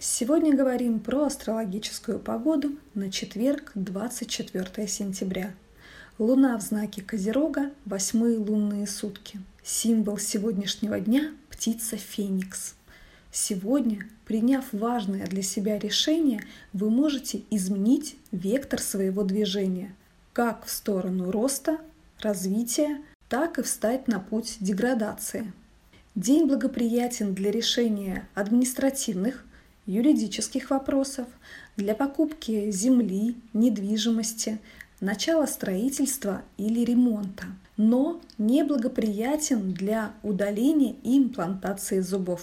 Сегодня говорим про астрологическую погоду на четверг, 24 сентября. Луна в знаке Козерога, восьмые лунные сутки. Символ сегодняшнего дня – птица Феникс. Сегодня, приняв важное для себя решение, вы можете изменить вектор своего движения как в сторону роста, развития, так и встать на путь деградации. День благоприятен для решения административных, юридических вопросов, для покупки земли, недвижимости, начала строительства или ремонта, но неблагоприятен для удаления и имплантации зубов.